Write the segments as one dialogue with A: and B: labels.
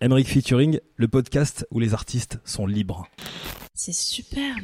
A: Emeric Featuring, le podcast où les artistes sont libres.
B: C'est super.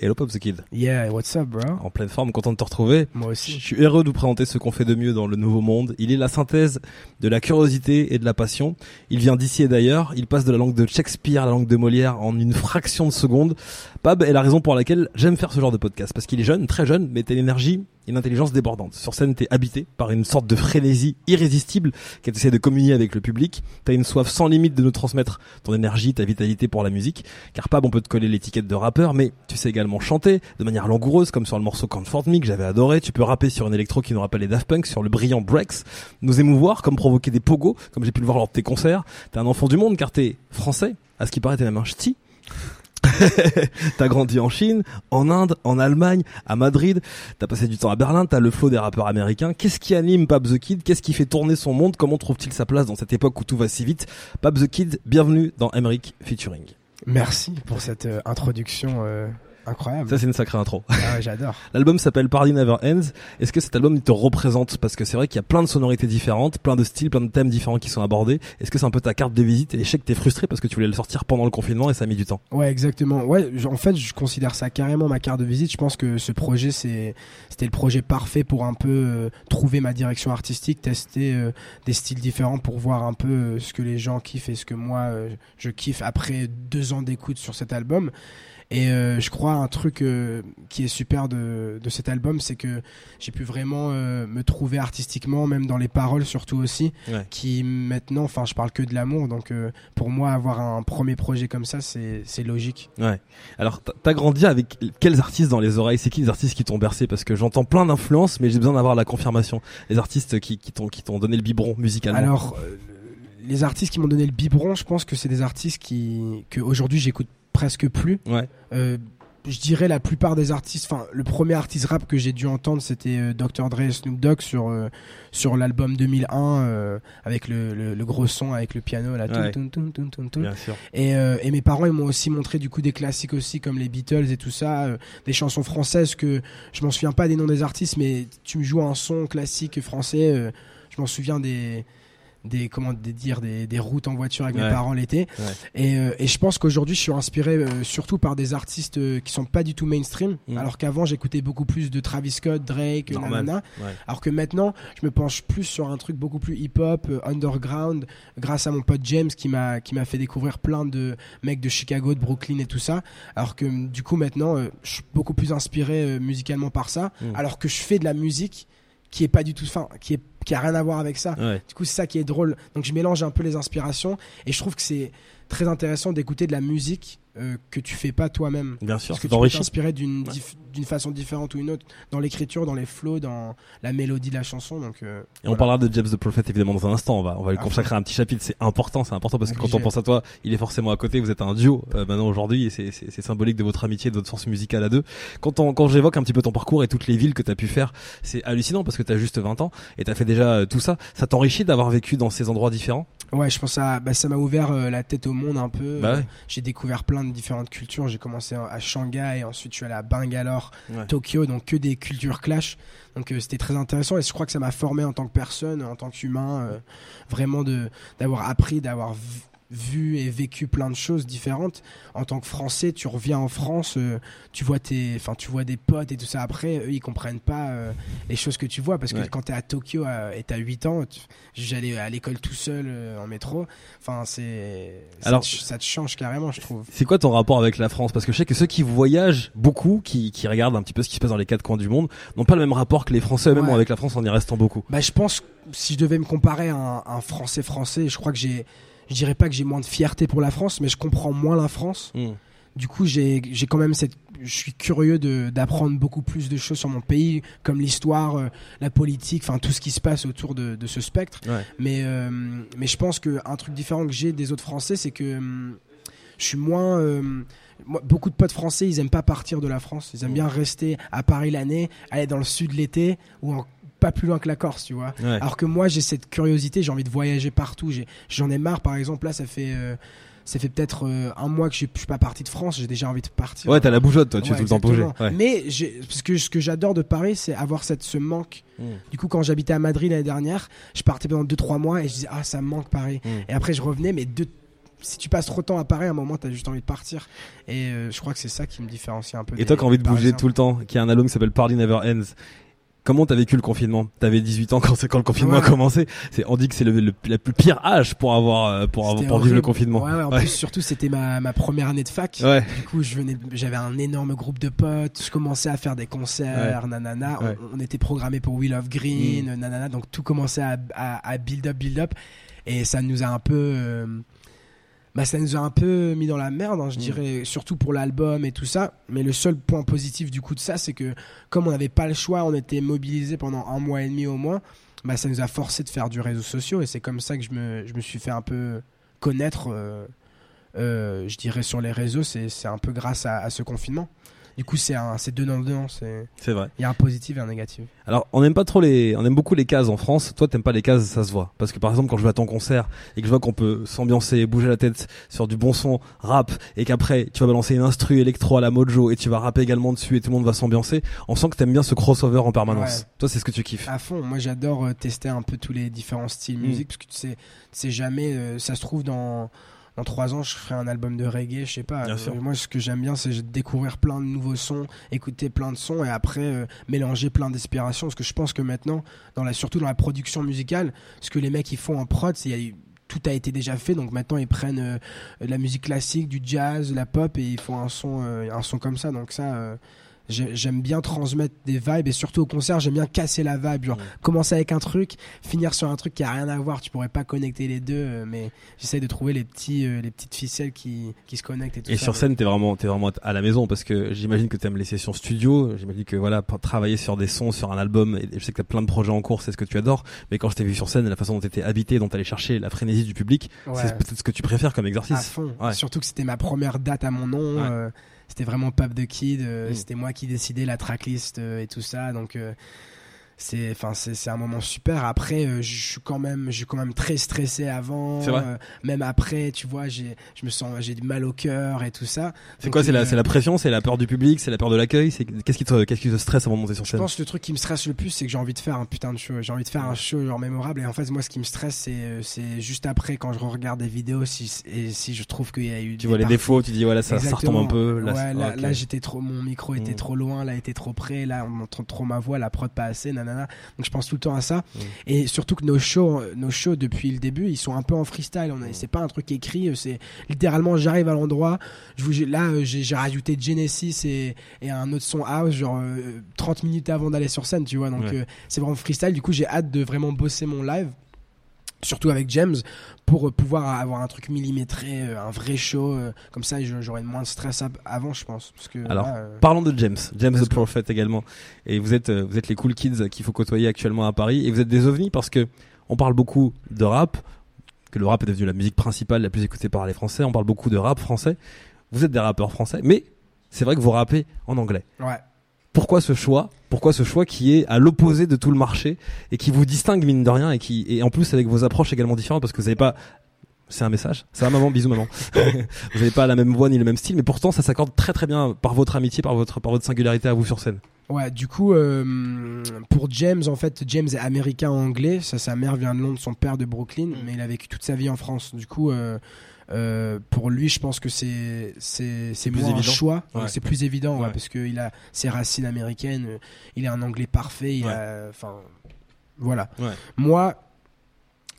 A: Hello Pop the Kid.
C: Yeah, what's up, bro?
A: En pleine forme, content de te retrouver.
C: Moi
A: Je
C: aussi.
A: suis heureux de vous présenter ce qu'on fait de mieux dans le nouveau monde. Il est la synthèse de la curiosité et de la passion. Il vient d'ici et d'ailleurs. Il passe de la langue de Shakespeare à la langue de Molière en une fraction de seconde. Pab est la raison pour laquelle j'aime faire ce genre de podcast. Parce qu'il est jeune, très jeune, mais t'as une énergie et une intelligence débordante. Sur scène, t'es habité par une sorte de frénésie irrésistible qui essaie de communier avec le public. T'as une soif sans limite de nous transmettre ton énergie, ta vitalité pour la musique. Car Pab, on peut te coller l'étiquette de rappeur, mais tu sais également chanter de manière langoureuse, comme sur le morceau Comfort Me que j'avais adoré. Tu peux rapper sur une électro qui nous rappelle les Daft Punk, sur le brillant Breaks. Nous émouvoir, comme provoquer des pogos, comme j'ai pu le voir lors de tes concerts. T'es un enfant du monde car t'es français. À ce qui paraît, t'es même un ch'ti. t'as grandi en Chine, en Inde, en Allemagne, à Madrid. T'as passé du temps à Berlin. T'as le flow des rappeurs américains. Qu'est-ce qui anime Pab the Kid? Qu'est-ce qui fait tourner son monde? Comment trouve-t-il sa place dans cette époque où tout va si vite? Pab the Kid, bienvenue dans Emeric Featuring.
C: Merci pour cette euh, introduction euh, incroyable.
A: Ça, c'est une sacrée intro.
C: Ah ouais, j'adore.
A: L'album s'appelle Party Never Ends. Est-ce que cet album te représente? Parce que c'est vrai qu'il y a plein de sonorités différentes, plein de styles, plein de thèmes différents qui sont abordés. Est-ce que c'est un peu ta carte de visite? Et je sais que t'es frustré parce que tu voulais le sortir pendant le confinement et ça a mis du temps.
C: Ouais, exactement. Ouais, en fait, je considère ça carrément ma carte de visite. Je pense que ce projet, c'est, c'était le projet parfait pour un peu euh, trouver ma direction artistique, tester euh, des styles différents pour voir un peu euh, ce que les gens kiffent et ce que moi je kiffe après deux ans d'écoute sur cet album. Et euh, je crois un truc euh, qui est super de, de cet album, c'est que j'ai pu vraiment euh, me trouver artistiquement, même dans les paroles surtout aussi,
A: Ouais.
C: qui maintenant, enfin je parle que de l'amour, donc pour moi avoir un premier projet comme ça, c'est logique.
A: Ouais. Alors, t'as- grandi avec quels artistes dans les oreilles? C'est qui les artistes qui t'ont bercé? Parce que j'entends plein d'influences, mais j'ai besoin d'avoir la confirmation. Les artistes qui, qui t'ont donné le biberon musicalement.
C: Alors, les artistes qui m'ont donné le biberon, je pense que c'est des artistes qui que aujourd'hui j'écoute presque plus.
A: Ouais.
C: Euh, je dirais la plupart des artistes, enfin le premier artiste rap que j'ai dû entendre c'était euh, Dr Dre et Snoop Dogg sur euh, sur l'album 2001 euh, avec le, le, le gros son avec le piano là.
A: Ouais. Bien sûr.
C: Et, et mes parents ils m'ont aussi montré du coup des classiques aussi comme les Beatles et tout ça, des chansons françaises que je m'en souviens pas des noms des artistes, mais tu me joues un son classique français, je m'en souviens des des comment dire des, des routes en voiture avec
A: Ouais.
C: mes parents l'été
A: Ouais.
C: et, euh, et je pense qu'aujourd'hui je suis inspiré euh, surtout par des artistes euh, qui sont pas du tout mainstream
A: Mm.
C: alors qu'avant j'écoutais beaucoup plus de Travis Scott Drake
A: Normal.
C: nanana
A: Ouais.
C: alors que maintenant, je me penche plus sur un truc beaucoup plus hip-hop, euh, underground, grâce à mon pote James qui m'a qui m'a fait découvrir plein de mecs de Chicago, de Brooklyn et tout ça. Alors que du coup maintenant, je suis beaucoup plus inspiré musicalement par ça.
A: Mm.
C: Alors que je fais de la musique qui est pas du tout, fin, qui est qui a rien à voir avec ça.
A: Ouais.
C: Du coup, c'est ça qui est drôle. Donc, je mélange un peu les inspirations et je trouve que c'est très intéressant d'écouter de la musique euh, que tu fais pas toi-même.
A: Bien sûr.
C: Parce que
A: C'est
C: tu peux t'inspirer d'une
A: Ouais.
C: dif- façon différente ou une autre dans l'écriture, dans les flows, dans la mélodie de la chanson. Donc, euh,
A: Et on parlera de James the Prophet évidemment dans un instant. On va, on va lui
C: À
A: consacrer un petit chapitre. C'est important, c'est important parce que quand on pense à toi, il est forcément à côté. Vous êtes un duo euh, maintenant aujourd'hui et c'est, c'est, c'est symbolique de votre amitié, de votre force musicale à deux. Quand, on, quand j'évoque un petit peu ton parcours et toutes les villes que tu as pu faire, c'est hallucinant parce que tu as juste 20 ans et tu as fait déjà euh, tout ça. Ça t'enrichit d'avoir vécu dans ces endroits différents?
C: Ouais, je pense à, bah, ça m'a ouvert euh, la tête au monde un peu.
A: Bah ouais.
C: J'ai découvert plein de différentes cultures. J'ai commencé à Shanghai, ensuite je suis allé à Bangalore,
A: Ouais.
C: Tokyo, donc que des cultures clash. Donc euh, c'était très intéressant et je crois que ça m'a formé en tant que personne, en tant qu'humain, euh, vraiment de d'avoir appris, d'avoir vu et vécu plein de choses différentes. En tant que Français, tu reviens en France, euh, tu vois tes, enfin tu vois des potes et tout ça. Après, eux ils comprennent pas euh, les choses que tu vois parce que
A: Ouais.
C: quand t'es à Tokyo euh, et t'as 8 ans, j'allais à l'école tout seul euh, en métro. Enfin c'est, ça
A: Alors-
C: te ça te change carrément, je trouve.
A: C'est quoi ton rapport avec la France? Parce que je sais que ceux qui voyagent beaucoup, qui, qui regardent un petit peu ce qui se passe dans les quatre coins du monde, n'ont pas le même rapport que les Français eux-mêmes
C: Ouais.
A: avec la France en y restant beaucoup.
C: Bah, je pense, que si je devais me comparer à un, un Français français, je crois que j'ai, je dirais pas que j'ai moins de fierté pour la France, mais je comprends moins la France.
A: Hmm.
C: Du coup, j'ai, quand même cette, je suis curieux d'apprendre beaucoup plus de choses sur mon pays, comme l'histoire, euh, la politique, enfin tout ce qui se passe autour de, de ce spectre.
A: Ouais.
C: Mais, euh, mais je pense que un truc différent que j'ai des autres Français, c'est que hum, je suis moins. euh, moi, beaucoup de potes français, ils aiment pas partir de la France. Ils aiment bien rester à Paris l'année, aller dans le sud l'été ou en- pas plus loin que la Corse, tu vois.
A: Ouais.
C: Alors que moi, j'ai cette curiosité, j'ai envie de voyager partout. J'en ai, marre, par exemple, là, ça fait. euh, ça fait peut-être euh, un mois que je suis pas parti de France, j'ai déjà envie de partir.
A: Ouais, t'as la bougeotte, toi, tu
C: Ouais,
A: es tout le temps bougé. Ouais.
C: Mais parce que ce que j'adore de Paris, c'est avoir cette, ce manque.
A: Mm.
C: Du coup, quand j'habitais à Madrid l'année dernière, je partais pendant 2-3 mois et je disais, ah, ça me manque Paris.
A: Mm.
C: Et après, je revenais, mais deux- si tu passes trop de temps à Paris, à un moment, t'as juste envie de partir. Et euh, je crois que c'est ça qui me différencie un peu.
A: Et
C: des-
A: toi qui as envie de bouger tout le temps, qui a un album qui s'appelle Party Never Ends. Comment t'as vécu le confinement? T'avais 18 ans quand, le confinement
C: Ouais.
A: a commencé. C'est, on dit que c'est le, le- la plus pire âge pour avoir, euh, pour, avoir,
C: C'était
A: pour vivre le confinement.
C: Ouais, ouais, en plus, surtout, c'était ma, ma première année de fac.
A: Ouais.
C: Du coup, je venais, j'avais un énorme groupe de potes. Je commençais à faire des concerts, nanana. On-.
A: Mm.
C: Était programmé pour Wheel of Green, nanana. Donc tout commençait à, à, à build up, build up. Et ça nous a un peu, euh, bah, ça nous a un peu mis dans la merde, hein, je
A: Mm.
C: dirais, surtout pour l'album et tout ça. Mais le seul point positif du coup de ça, c'est que comme on n'avait pas le choix, on était mobilisé pendant un mois et demi au moins. Bah, ça nous a forcé de faire du réseau social et c'est comme ça que je me, je me suis fait un peu connaître, euh, euh, je dirais, sur les réseaux. C'est c'est un peu grâce à, à ce confinement. Du coup, c'est un- c'est donnant dedans. c'est-
A: C'est vrai.
C: Il y a un positif et un négatif.
A: Alors, on aime pas trop les, on aime beaucoup les cases en France. Toi, t'aimes pas les cases, ça se voit. Parce que par exemple, quand je vais à ton concert et que je vois qu'on peut s'ambiancer, bouger la tête sur du bon son, rap, et qu'après tu vas balancer une instru électro à la Mojo et tu vas rapper également dessus et tout le monde va s'ambiancer, on sent que t'aimes bien ce crossover en permanence.
C: Ouais.
A: Toi, c'est ce que tu kiffes.
C: À fond, moi j'adore euh, tester un peu tous les différents styles
A: Mm.
C: musique parce que tu sais, tu sais jamais, euh, ça se trouve dans dans trois ans je ferai un album de reggae, je sais pas. Euh, moi ce que j'aime bien c'est découvrir plein de nouveaux sons, écouter plein de sons et après euh, mélanger plein d'inspirations. Parce que je pense que maintenant, dans la, surtout dans la production musicale, ce que les mecs ils font en prod, c'est tout a été déjà fait. Donc maintenant ils prennent euh, de la musique classique, du jazz, la pop et ils font un son un son comme ça. Donc ça euh, J'aime bien transmettre des vibes et surtout au concert, j'aime bien casser la vibe. Genre,
A: Mm.
C: commencer avec un truc, finir sur un truc qui a rien à voir. Tu pourrais pas connecter les deux, euh, mais j'essaie de trouver les, petits, euh, les petites ficelles qui, qui se connectent et tout
A: Et
C: ça.
A: sur scène, t'es vraiment, t'es vraiment à la maison parce que j'imagine que t'aimes les sessions studio. J'imagine que voilà, pour travailler sur des sons, sur un album. Et je sais que t'as plein de projets en cours, c'est ce que tu adores. Mais quand je t'ai vu sur scène, la façon dont t'étais habité, dont t'allais chercher la frénésie du public,
C: Ouais.
A: c'est peut-être ce que tu préfères comme
C: à
A: exercice.
C: Surtout que c'était ma première date à mon nom. Euh, c'était vraiment Pape de Kid. euh,
A: Mm.
C: C'était moi qui décidais la tracklist euh, et tout ça. Donc euh, c'est, enfin c'est, c'est un moment super. Après, euh, je suis quand même, je suis quand même très stressé avant. Euh, même après, tu vois, j'ai, je me sens, j'ai du mal au cœur et tout ça.
A: C'est quoi C'est la,
C: euh,
A: c'est la pression, c'est la peur du public, c'est la peur de l'accueil. C'est qu'est-ce qui te, qu'est-ce qui te stresse avant de monter sur
C: Je
A: scène
C: pense que le truc qui me stresse le plus, c'est que j'ai envie de faire un putain de show. J'ai envie de faire un show genre mémorable. Et en fait, moi, ce qui me stresse, c'est, euh, c'est juste après quand je regarde des vidéos, si, et si je trouve qu'il y a eu.
A: Tu
C: des
A: vois les défauts, tu dis voilà ça, ça retombe un peu. Là,
C: ouais,
A: c'est-
C: là,
A: ok.
C: là, j'étais trop, mon micro était
A: Mm.
C: trop loin, là était trop près, là on entend trop ma voix, la prod pas assez, nanana. Donc je pense tout le temps à ça.
A: Mm.
C: Et surtout que nos shows, euh, nos shows depuis le début, ils sont un peu en freestyle. On a-
A: Mm.
C: c'est pas un truc écrit, euh, c'est littéralement j'arrive à l'endroit. Je vous, là, euh, j'ai, j'ai rajouté Genesis et, et un autre son house, genre euh, 30 minutes avant d'aller sur scène, tu vois. Donc
A: Ouais.
C: euh, c'est vraiment freestyle. Du coup, j'ai hâte de vraiment bosser mon live. Surtout avec James pour euh, pouvoir avoir un truc millimétré, euh, un vrai show euh, comme ça, j'aurais moins de stress avant, je pense. Parce que
A: Alors,
C: là, euh,
A: Parlons de James, James the. Prophet également. Et vous êtes, vous êtes les cool kids qu'il faut côtoyer actuellement à Paris. Et vous êtes des ovnis parce que on parle beaucoup de rap, que le rap est devenu la musique principale la plus écoutée par les Français. On parle beaucoup de rap français. Vous êtes des rappeurs français, mais c'est vrai que vous rappez en anglais.
C: ouais.
A: Pourquoi ce choix Pourquoi ce choix qui est à l'opposé de tout le marché et qui vous distingue mine de rien et qui et en plus avec vos approches également différentes parce que vous n'avez pas c'est un message. Ça va maman, bisous maman. vous n'avez pas la même voix ni le même style, mais pourtant ça s'accorde très très bien par votre amitié, par votre par votre singularité à vous sur scène.
C: Ouais, du coup, euh, pour James, en fait, James est américain anglais. Ça, sa mère vient de Londres, son père de Brooklyn, mais il a vécu toute sa vie en France. Du coup, euh, euh, pour lui, je pense que c'est c'est c'est
A: plus
C: moins un
A: évident.
C: choix.
A: Ouais.
C: C'est plus évident, ouais,
A: Ouais.
C: parce qu'il a ses racines américaines. euh, Il a un anglais parfait. Enfin, voilà. Moi,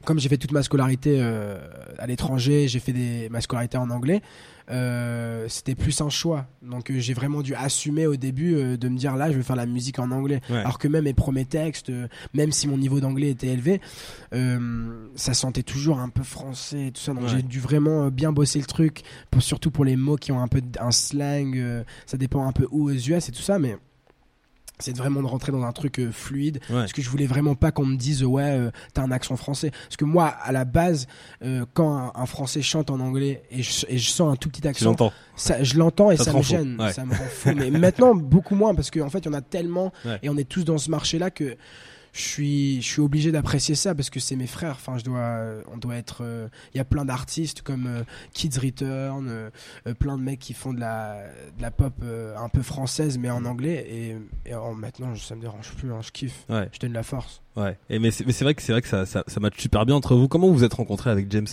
C: comme j'ai fait toute ma scolarité euh, à l'étranger, j'ai fait des, ma scolarité en anglais, euh, c'était plus un choix. Donc euh, j'ai vraiment dû assumer au début de me dire là, je vais faire la musique en anglais.
A: Ouais.
C: Alors que même mes premiers textes, même si mon niveau d'anglais était élevé, ça sentait toujours un peu français et tout ça. Donc
A: Ouais.
C: j'ai dû vraiment bien bosser le truc, pour, surtout pour les mots qui ont un peu un slang. ça dépend un peu où aux US et tout ça, mais c'est vraiment de rentrer dans un truc euh, fluide
A: Ouais.
C: parce que je voulais vraiment pas qu'on me dise ouais euh, t'as un accent français parce que moi à la base euh, quand un, un français chante en anglais et je, et je sens un tout petit accent ça, je l'entends et
A: Ça
C: me gêne
A: Ouais.
C: ça me rend fou mais maintenant beaucoup moins parce qu'en fait il y en a tellement
A: Ouais.
C: et on est tous dans ce marché là que je suis, je suis obligé d'apprécier ça parce que c'est mes frères. Enfin, je dois, on doit être. euh, Il y a plein d'artistes comme euh, Kids Return, euh, euh, plein de mecs qui font de la, de la pop euh, un peu française mais en anglais. Et, et en- maintenant, ça me dérange plus. hein, je kiffe.
A: Ouais.
C: Je donne la force.
A: Ouais. Et mais c'est vrai que c'est vrai que ça ça ça match super bien entre vous. Comment vous vous êtes rencontrés avec James?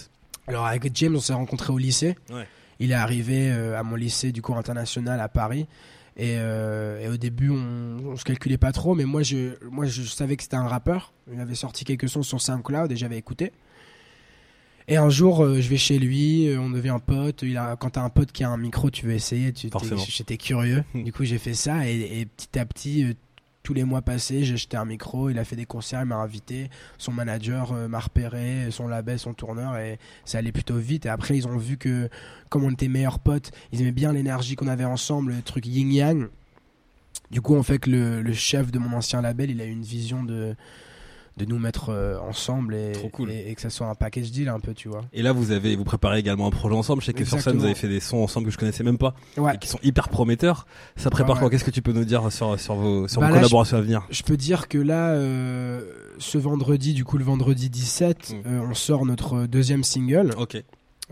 C: Alors avec James, on s'est rencontrés au lycée.
A: Ouais.
C: Il est arrivé euh, à mon lycée du cours international à Paris. Et, euh, et au début, on, on se calculait pas trop, mais moi, je, moi, je savais que c'était un rappeur. Il avait sorti quelques sons sur SoundCloud et j'avais écouté. Et un jour, euh, je vais chez lui, euh, on devient pote. Il a, quand t'as un pote qui a un micro, tu veux essayer. J'étais curieux. du coup, j'ai fait ça et, et petit à petit, tous les mois passés, j'ai acheté un micro. Il a fait des concerts, il m'a invité. Son manager euh, m'a repéré, son label, son tourneur et ça allait plutôt vite. Et après, ils ont vu que, comme on était meilleurs potes, ils aimaient bien l'énergie qu'on avait ensemble, le truc yin-yang. Du coup, on fait le, le chef de mon ancien label, il a eu une vision de, de nous mettre euh, ensemble et,
A: Trop cool.
C: et, et que ça soit un package deal un peu, tu vois.
A: Et là, vous avez vous préparez également un projet ensemble. Je sais que sur scène, vous avez fait des sons ensemble que je connaissais même pas
C: Ouais.
A: et qui sont hyper prometteurs. Ça prépare
C: Ouais,
A: quoi Qu'est-ce que tu peux nous dire sur sur vos sur
C: Bah
A: vos
C: là,
A: collaborations à venir
C: Je peux dire que là, euh, ce vendredi, du coup le vendredi 17,
A: Mm.
C: euh, on sort notre deuxième single
A: Ok.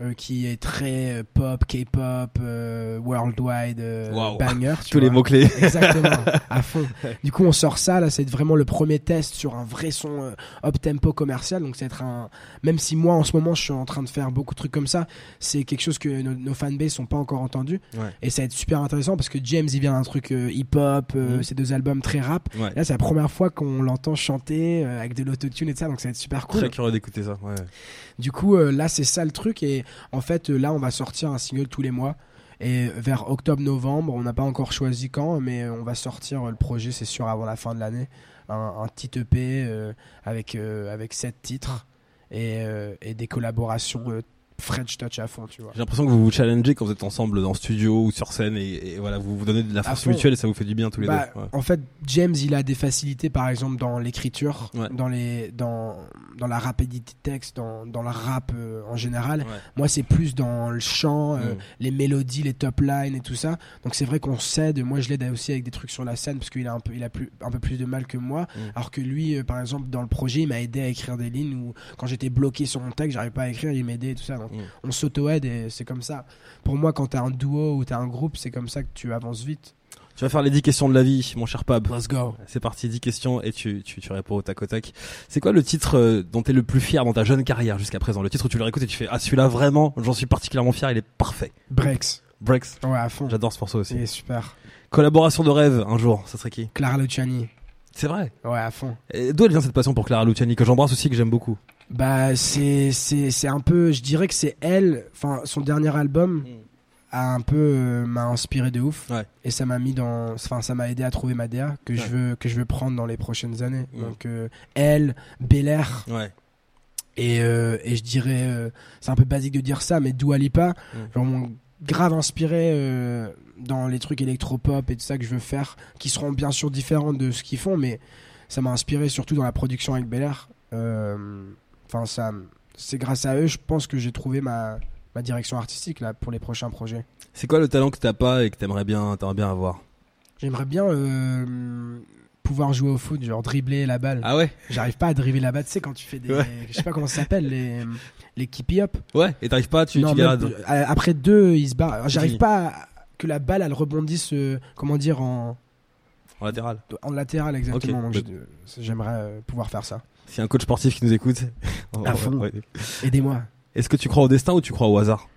C: Euh, qui est très euh, pop, K-pop, euh, worldwide, euh,
A: Waouh.
C: banger. tu
A: Tous les
C: vois.
A: mots clés.
C: Exactement, à fond. Du coup, on sort ça, là, c'est vraiment le premier test sur un vrai son euh, up-tempo commercial. Donc, c'est être un. Même si moi, en ce moment, je suis en train de faire beaucoup de trucs comme ça, c'est quelque chose que nos, nos fanbases sont pas encore entendus.
A: Ouais.
C: Et ça va être super intéressant parce que James, il vient d'un truc euh, hip-hop, euh,
A: Mhm.
C: ces deux albums très rap.
A: Ouais.
C: Là, c'est la première fois qu'on l'entend chanter euh, avec de l'autotune et tout ça, donc ça va être super cool.
A: Très curieux d'écouter ça. Ouais.
C: Du coup, euh, là, c'est ça le truc. Et en fait, euh, là, on va sortir un single tous les mois. Et vers octobre-novembre, on n'a pas encore choisi quand, mais euh, on va sortir euh, le projet, c'est sûr, avant la fin de l'année. Un, un petit EP avec, euh, avec sept titres et, des collaborations French Touch à fond, tu vois.
A: J'ai l'impression que vous vous challengez quand vous êtes ensemble dans le studio ou sur scène et, et voilà, vous vous donnez de la force mutuelle et ça vous fait du bien tous les
C: Bah,
A: deux. Ouais.
C: En fait, James, il a des facilités, par exemple, dans l'écriture,
A: Ouais.
C: dans, les, dans, dans la rapidité de texte, dans, dans le rap euh, en général.
A: Ouais.
C: Moi, c'est plus dans le chant, euh,
A: Mm.
C: les mélodies, les top lines et tout ça. Donc, c'est vrai qu'on s'aide. Moi, je l'aide aussi avec des trucs sur la scène parce qu'il a, un peu, il a plus, un peu plus de mal que moi.
A: Mm.
C: Alors que lui, euh, par exemple, dans le projet, il m'a aidé à écrire des lignes où, quand j'étais bloqué sur mon texte, j'arrivais pas à écrire, il m'aidait et tout ça. Donc,
A: Mm.
C: on s'auto-aide et c'est comme ça. Pour moi, quand t'as un duo ou t'as un groupe, c'est comme ça que tu avances vite.
A: Tu vas faire les 10 questions de la vie, mon cher Pab.
C: Let's go.
A: C'est parti, 10 questions et tu, tu, tu réponds au tac au tac. C'est quoi le titre euh, dont tu es le plus fier dans ta jeune carrière jusqu'à présent? Le titre où tu le réécoutes et tu fais Ah, celui-là vraiment, j'en suis particulièrement fier, il est parfait.
C: Breaks.
A: Breaks,
C: Ouais, à fond.
A: j'adore ce morceau aussi.
C: C'est super.
A: Collaboration de rêve un jour, ça serait qui?
C: Clara Luciani.
A: C'est vrai.
C: Ouais, à fond.
A: D'où elle vient cette passion pour Clara Luciani que j'embrasse aussi, que j'aime beaucoup?
C: Bah, c'est, c'est, c'est un peu, je dirais que c'est elle, enfin, son dernier album a un peu, euh, m'a inspiré de ouf.
A: Ouais.
C: Et ça m'a mis dans, enfin, ça m'a aidé à trouver ma DA que je veux, que je veux prendre dans les prochaines années.
A: Mm.
C: Donc, euh, elle, Bel Air, et, euh, et je dirais, c'est un peu basique de dire ça, mais Dua Lipa,
A: Mm.
C: genre, grave inspiré dans les trucs électropop et tout ça que je veux faire, qui seront bien sûr différents de ce qu'ils font, mais ça m'a inspiré surtout dans la production avec Bel Air. Enfin, ça, c'est grâce à eux, je pense que j'ai trouvé ma, ma direction artistique là pour les prochains projets.
A: C'est quoi le talent que t'as pas et que t'aimerais bien, t'aimerais bien avoir?
C: J'aimerais bien euh, pouvoir jouer au foot, genre dribbler la balle.
A: Ah ouais?
C: J'arrive pas à dribbler la balle, tu sais quand tu fais des,
A: Ouais.
C: je sais pas comment ça s'appelle, les les keepy up.
A: Ouais, et t'arrives pas, tu,
C: Non,
A: tu
C: même-
A: gardes.
C: après deux, il se barre. J'arrive pas à- que la balle elle rebondisse, euh, comment dire en
A: En latéral.
C: en latéral exactement. J'aimerais euh, pouvoir faire ça.
A: A un coach sportif qui nous écoute.
C: À fond.
A: ouais.
C: Aidez-moi.
A: Est-ce que tu crois au destin ou tu crois au hasard?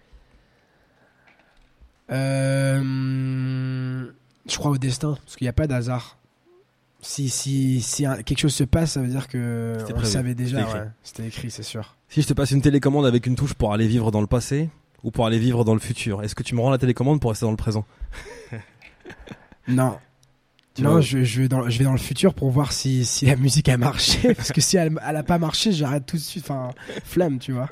C: Euh, je crois au destin, parce qu'il n'y a pas d'hasard. Si, si, si un- quelque chose se passe, ça veut dire que on le savait déjà.
A: C'était écrit.
C: ouais. C'était écrit, c'est sûr.
A: Si je te passe une télécommande avec une touche pour aller vivre dans le passé ou pour aller vivre dans le futur, est-ce que tu me rends la télécommande pour rester dans le présent?
C: Non.
A: Tu
C: non, je, je, vais dans, je vais dans le futur pour voir si, si la musique a marché. parce que si elle, elle a pas marché, j'arrête tout de suite. Enfin, flemme, tu vois.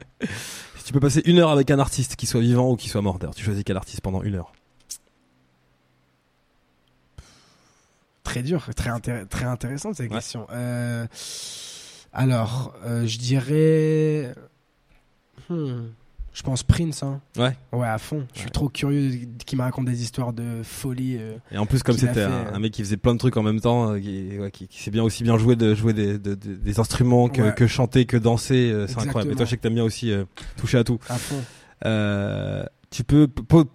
A: Si tu peux passer une heure avec un artiste, qu'il soit vivant ou qu'il soit mort, d'ailleurs, tu choisis quel artiste pendant une heure
C: Très dur, très, intér- très intéressante cette
A: Ouais.
C: question. Euh, alors, euh, je dirais. Hmm, Je pense Prince, hein.
A: Ouais.
C: Ouais, à fond. Je suis trop curieux qu'il me raconte des histoires de folie. euh.
A: Et en plus, comme c'était un,
C: euh.
A: un mec qui faisait plein de trucs en même temps, euh, qui, ouais, qui, qui sait bien aussi bien jouer, de, jouer des, de- de- des instruments, que,
C: Ouais.
A: que chanter, que danser, euh, c'est incroyable. Et toi, je sais que t'aimes bien aussi toucher à tout.
C: À fond.
A: Tu peux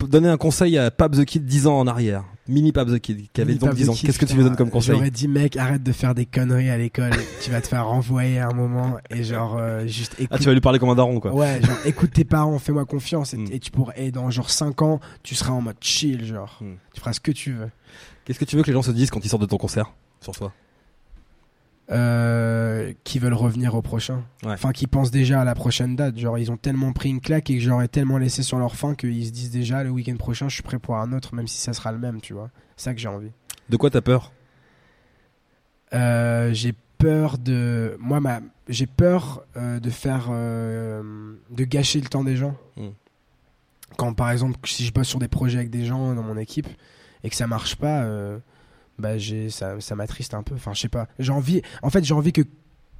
A: donner un conseil à Pab the Kid 10 ans en arrière. Mini Pab the Kid, qui avait
C: Mini
A: donc
C: Pab
A: 10
C: the
A: ans. Qu'est-ce que tu lui donnes comme conseil
C: J'aurais dit, mec, arrête de faire des conneries à l'école. tu vas te faire renvoyer à un moment et genre, euh, juste écoute.
A: Ah, tu vas lui parler comme un daron, quoi.
C: Ouais, genre, écoute tes parents, fais-moi confiance. Et,
A: Mm.
C: et tu pourrais, et dans genre 5 ans, tu seras en mode chill, genre.
A: Mm.
C: Tu feras ce que tu veux.
A: Qu'est-ce que tu veux que les gens se disent quand ils sortent de ton concert sur toi?
C: Euh, qui veulent revenir au prochain.
A: Ouais.
C: Enfin, qui pensent déjà à la prochaine date. Genre, ils ont tellement pris une claque et que j'aurais tellement laissé sur leur faim qu'ils se disent déjà le week-end prochain, je suis prêt pour un autre, même si ça sera le même, tu vois. C'est ça que j'ai envie.
A: De quoi t'as peur?
C: Euh, j'ai peur de. Moi, ma... j'ai peur euh, de faire. de gâcher le temps des gens.
A: Mm.
C: Quand, par exemple, si je bosse sur des projets avec des gens dans mon équipe et que ça marche pas, bah, j'ai... ça, ça m'attriste un peu. Enfin, je sais pas. J'ai envie. En fait, j'ai envie que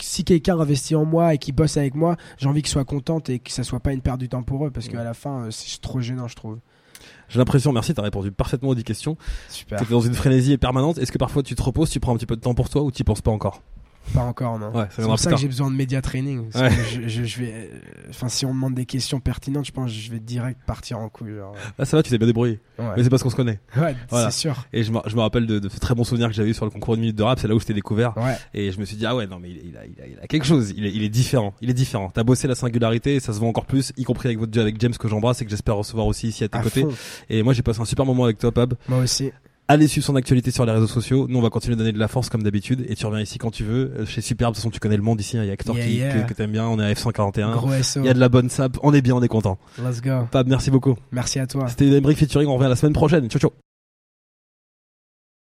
C: si quelqu'un investit en moi et qui bosse avec moi, j'ai envie qu'il soit contente et que ça soit pas une perte du temps pour eux parce
A: Mm.
C: qu'à la fin, euh, c'est trop gênant, je trouve.
A: J'ai l'impression, merci, t'as répondu parfaitement aux 10 questions.
C: Super.
A: T'es dans une frénésie permanente. Est-ce que parfois tu te reposes, tu prends un petit peu de temps pour toi ou tu penses pas encore?
C: Pas encore, non.
A: Ouais, ça
C: C'est pour ça que j'ai besoin de média training.
A: Ouais.
C: Je, je- je vais, euh, enfin, si on me demande des questions pertinentes, je pense que je vais direct partir en couille. genre.
A: Ah, ça va, tu t'es bien débrouillé.
C: Ouais,
A: Mais c'est parce qu'on se connaît.
C: Ouais,
A: Voilà.
C: c'est sûr.
A: Et je me, je me rappelle de, de ce très bon souvenir que j'avais eu sur le concours de minutes de rap. C'est là où je t'ai découvert.
C: Ouais,
A: Et je me suis dit, ah ouais, non, mais il, il a, il, a, il a quelque chose. Il est, il est différent. Il est différent. T'as bossé la singularité et ça se voit encore plus, y compris avec votre avec James que j'embrasse et que j'espère recevoir aussi ici à tes
C: à
A: côtés.
C: fond.
A: Et moi, j'ai passé un super moment avec toi, Pab.
C: Moi aussi.
A: Allez suivre son actualité sur les réseaux sociaux. Nous, on va continuer de donner de la force comme d'habitude. Et tu reviens ici quand tu veux. Euh, Chez Superbe, de toute façon, tu connais le monde ici. hein. Il y a Hector
C: Yeah,
A: qui,
C: yeah.
A: que, que t'aimes bien. On est à F141.
C: Gros SO.
A: Il y a de la bonne sap. On est bien, on est content.
C: Let's go.
A: Pab, merci beaucoup.
C: Merci à toi.
A: C'était une Embrick featuring. On revient la semaine prochaine. Ciao, ciao.